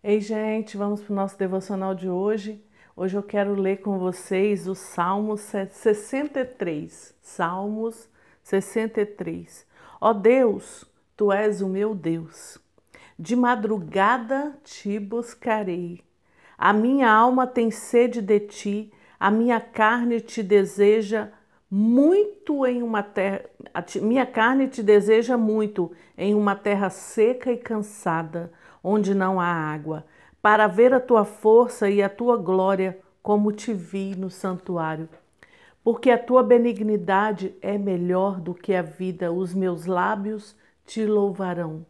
Ei, gente, vamos para o nosso devocional de hoje. Hoje eu quero ler com vocês o Salmo 63. Salmos 63. Ó Deus, tu és o meu Deus. De madrugada te buscarei. A minha alma tem sede de ti, a minha carne te deseja muito em uma terra, minha carne te deseja muito em uma terra seca e cansada, onde não há água, para ver a tua força e a tua glória, como te vi no santuário. Porque a tua benignidade é melhor do que a vida, os meus lábios te louvarão.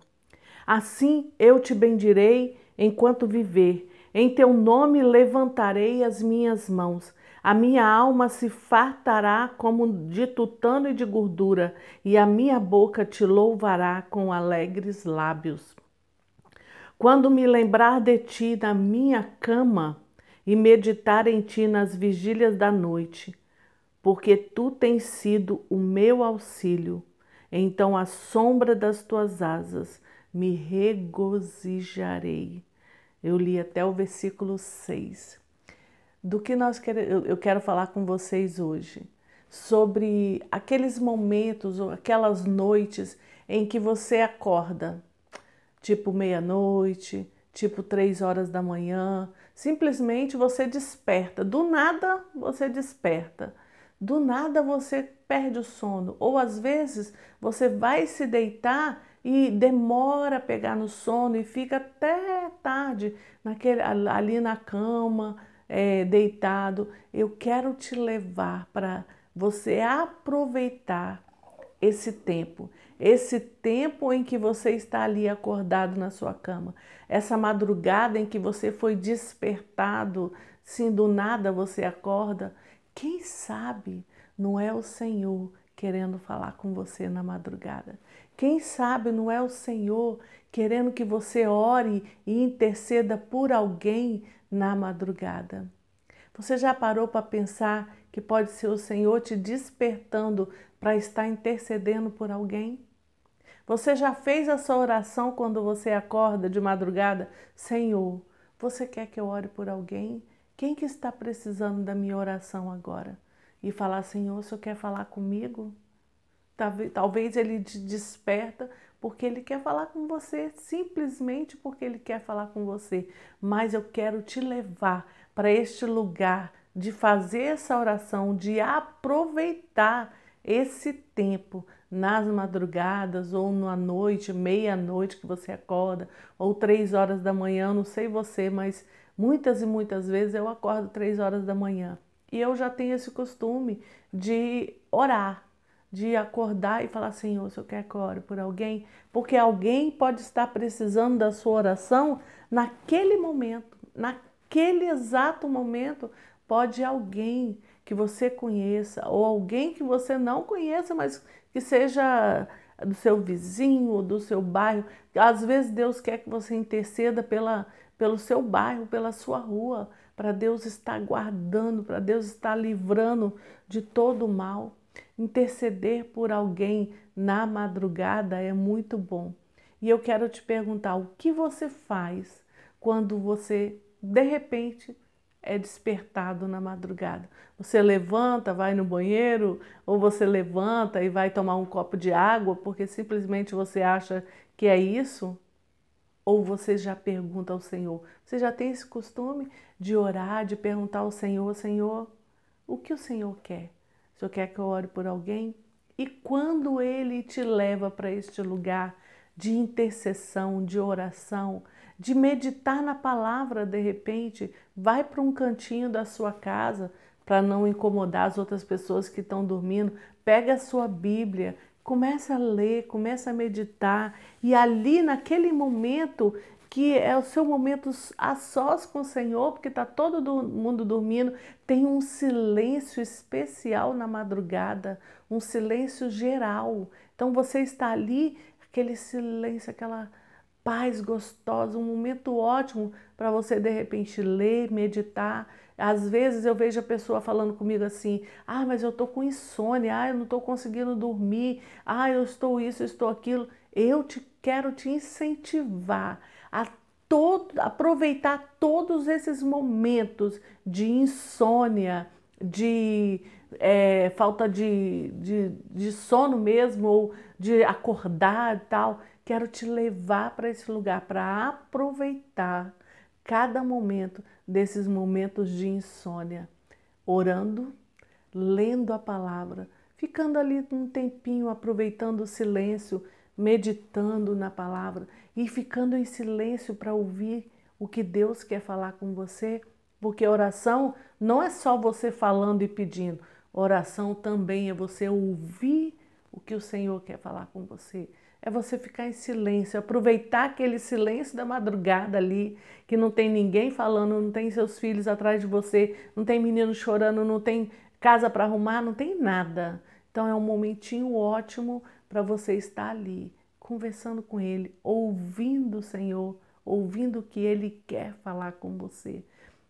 Assim eu te bendirei enquanto viver, em teu nome levantarei as minhas mãos. A minha alma se fartará como de tutano e de gordura, e a minha boca te louvará com alegres lábios. Quando me lembrar de ti na minha cama e meditar em ti nas vigílias da noite, porque tu tens sido o meu auxílio, então à sombra das tuas asas me regozijarei. Eu li até o versículo 6 do que nós quer, eu quero falar com vocês hoje, sobre aqueles momentos ou aquelas noites em que você acorda, tipo meia-noite, tipo três horas da manhã, simplesmente você desperta, do nada você desperta, do nada você perde o sono, ou às vezes você vai se deitar e demora a pegar no sono e fica até tarde naquele, ali na cama, é, deitado, eu quero te levar para você aproveitar esse tempo, esse tempo em que você está ali acordado na sua cama, essa madrugada em que você foi despertado, sim, do nada você acorda. Quem sabe não é o Senhor querendo falar com você na madrugada? Quem sabe não é o Senhor querendo que você ore e interceda por alguém na madrugada. Você já parou para pensar que pode ser o Senhor te despertando para estar intercedendo por alguém? Você já fez essa oração quando você acorda de madrugada? Senhor, você quer que eu ore por alguém? Quem que está precisando da minha oração agora? E falar, Senhor, o Senhor quer falar comigo? Talvez ele te desperta porque ele quer falar com você, simplesmente porque ele quer falar com você. Mas eu quero te levar para este lugar de fazer essa oração, de aproveitar esse tempo nas madrugadas ou na noite, meia-noite que você acorda, ou três horas da manhã, não sei você, mas muitas e muitas vezes eu acordo três horas da manhã. E eu já tenho esse costume de orar, de acordar e falar, Senhor, se eu quero que eu ore por alguém, porque alguém pode estar precisando da sua oração naquele momento, naquele exato momento, pode alguém que você conheça ou alguém que você não conheça, mas que seja do seu vizinho, do seu bairro. Às vezes Deus quer que você interceda pela, pelo seu bairro, pela sua rua, para Deus estar guardando, para Deus estar livrando de todo o mal. Interceder por alguém na madrugada é muito bom. E eu quero te perguntar: o que você faz quando você, de repente, é despertado na madrugada? Você levanta, vai no banheiro, ou você levanta e vai tomar um copo de água porque simplesmente você acha que é isso? Ou você já pergunta ao Senhor? Você já tem esse costume de orar, de perguntar ao Senhor: Senhor, o que o Senhor quer? O Senhor quer que eu ore por alguém? E quando Ele te leva para este lugar de intercessão, de oração, de meditar na palavra, de repente, vai para um cantinho da sua casa para não incomodar as outras pessoas que estão dormindo, pega a sua Bíblia, começa a ler, começa a meditar e ali naquele momento que é o seu momento a sós com o Senhor, porque está todo mundo dormindo, tem um silêncio especial na madrugada, um silêncio geral. Então você está ali, aquele silêncio, aquela paz gostosa, um momento ótimo para você de repente ler, meditar. Às vezes eu vejo a pessoa falando comigo assim: ah, mas eu estou com insônia, ah, eu não estou conseguindo dormir, ah, eu estou isso, eu estou aquilo. Eu te quero te incentivar a todo, aproveitar todos esses momentos de insônia, de é, falta de, de, de sono mesmo, ou de acordar e tal. Quero te levar para esse lugar para aproveitar cada momento desses momentos de insônia, orando, lendo a palavra, ficando ali um tempinho, aproveitando o silêncio, meditando na palavra e ficando em silêncio para ouvir o que Deus quer falar com você, porque oração não é só você falando e pedindo, oração também é você ouvir o que o Senhor quer falar com você. É você ficar em silêncio, aproveitar aquele silêncio da madrugada ali, que não tem ninguém falando, não tem seus filhos atrás de você, não tem menino chorando, não tem casa para arrumar, não tem nada. Então é um momentinho ótimo para você estar ali, conversando com Ele, ouvindo o Senhor, ouvindo o que Ele quer falar com você.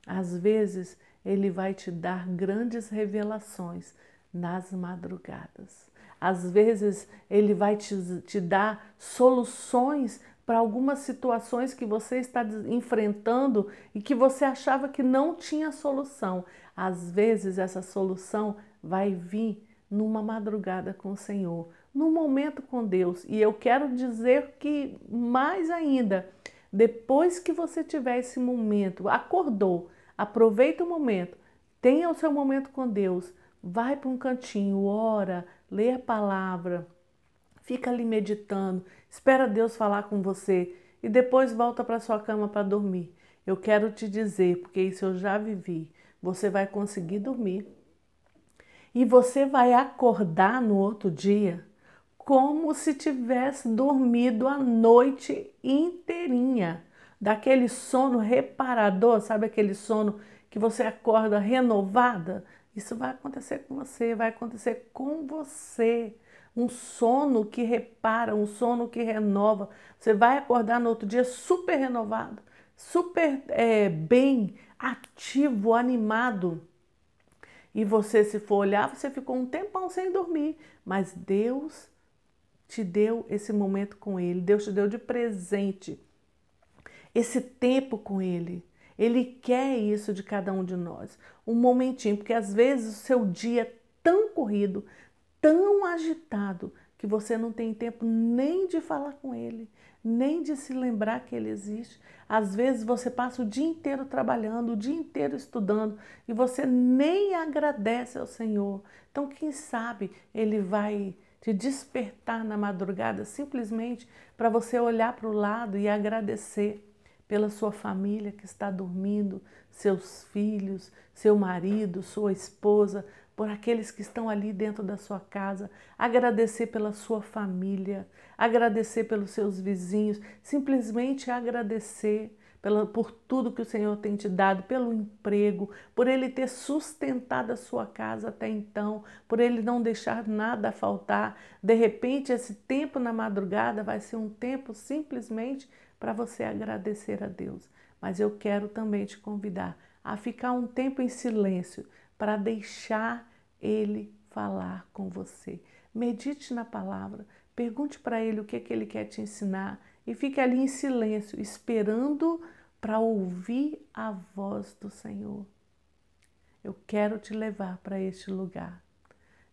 Às vezes, Ele vai te dar grandes revelações nas madrugadas. Às vezes, Ele vai te, te dar soluções para algumas situações que você está enfrentando e que você achava que não tinha solução. Às vezes, essa solução vai vir numa madrugada com o Senhor, num momento com Deus. E eu quero dizer que mais ainda, depois que você tiver esse momento, acordou, aproveita o momento, tenha o seu momento com Deus, vai para um cantinho, ora, lê a palavra, fica ali meditando, espera Deus falar com você. E depois volta para sua cama para dormir. Eu quero te dizer, porque isso eu já vivi, você vai conseguir dormir. E você vai acordar no outro dia como se tivesse dormido a noite inteirinha, daquele sono reparador, sabe aquele sono que você acorda renovada? Isso vai acontecer com você, vai acontecer com você. Um sono que repara, um sono que renova. Você vai acordar no outro dia super renovado, super é, bem, ativo, animado. E você, se for olhar, você ficou um tempão sem dormir, mas Deus te deu esse momento com Ele, Deus te deu de presente esse tempo com Ele. Ele quer isso de cada um de nós, um momentinho, porque às vezes o seu dia é tão corrido, tão agitado, que você não tem tempo nem de falar com Ele, nem de se lembrar que Ele existe. Às vezes você passa o dia inteiro trabalhando, o dia inteiro estudando e você nem agradece ao Senhor. Então, quem sabe Ele vai te despertar na madrugada simplesmente para você olhar para o lado e agradecer pela sua família que está dormindo, seus filhos, seu marido, sua esposa, por aqueles que estão ali dentro da sua casa, agradecer pela sua família, agradecer pelos seus vizinhos, simplesmente agradecer pela, por tudo que o Senhor tem te dado, pelo emprego, por Ele ter sustentado a sua casa até então, por Ele não deixar nada faltar. De repente, esse tempo na madrugada vai ser um tempo simplesmente para você agradecer a Deus. Mas eu quero também te convidar a ficar um tempo em silêncio para deixar Ele falar com você. Medite na palavra, pergunte para Ele o que, é que Ele quer te ensinar e fique ali em silêncio, esperando para ouvir a voz do Senhor. Eu quero te levar para este lugar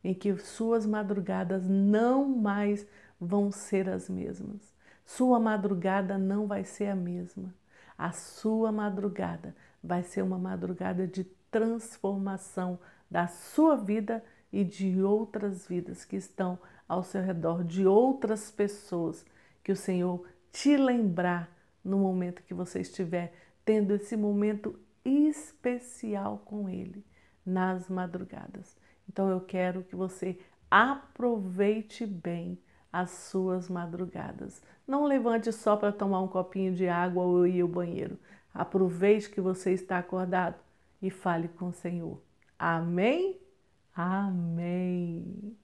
em que suas madrugadas não mais vão ser as mesmas. Sua madrugada não vai ser a mesma. A sua madrugada vai ser uma madrugada de transformação da sua vida e de outras vidas que estão ao seu redor, de outras pessoas que o Senhor te lembrar no momento que você estiver tendo esse momento especial com Ele nas madrugadas. Então eu quero que você aproveite bem as suas madrugadas. Não levante só para tomar um copinho de água ou ir ao banheiro. Aproveite que você está acordado e fale com o Senhor. Amém? Amém.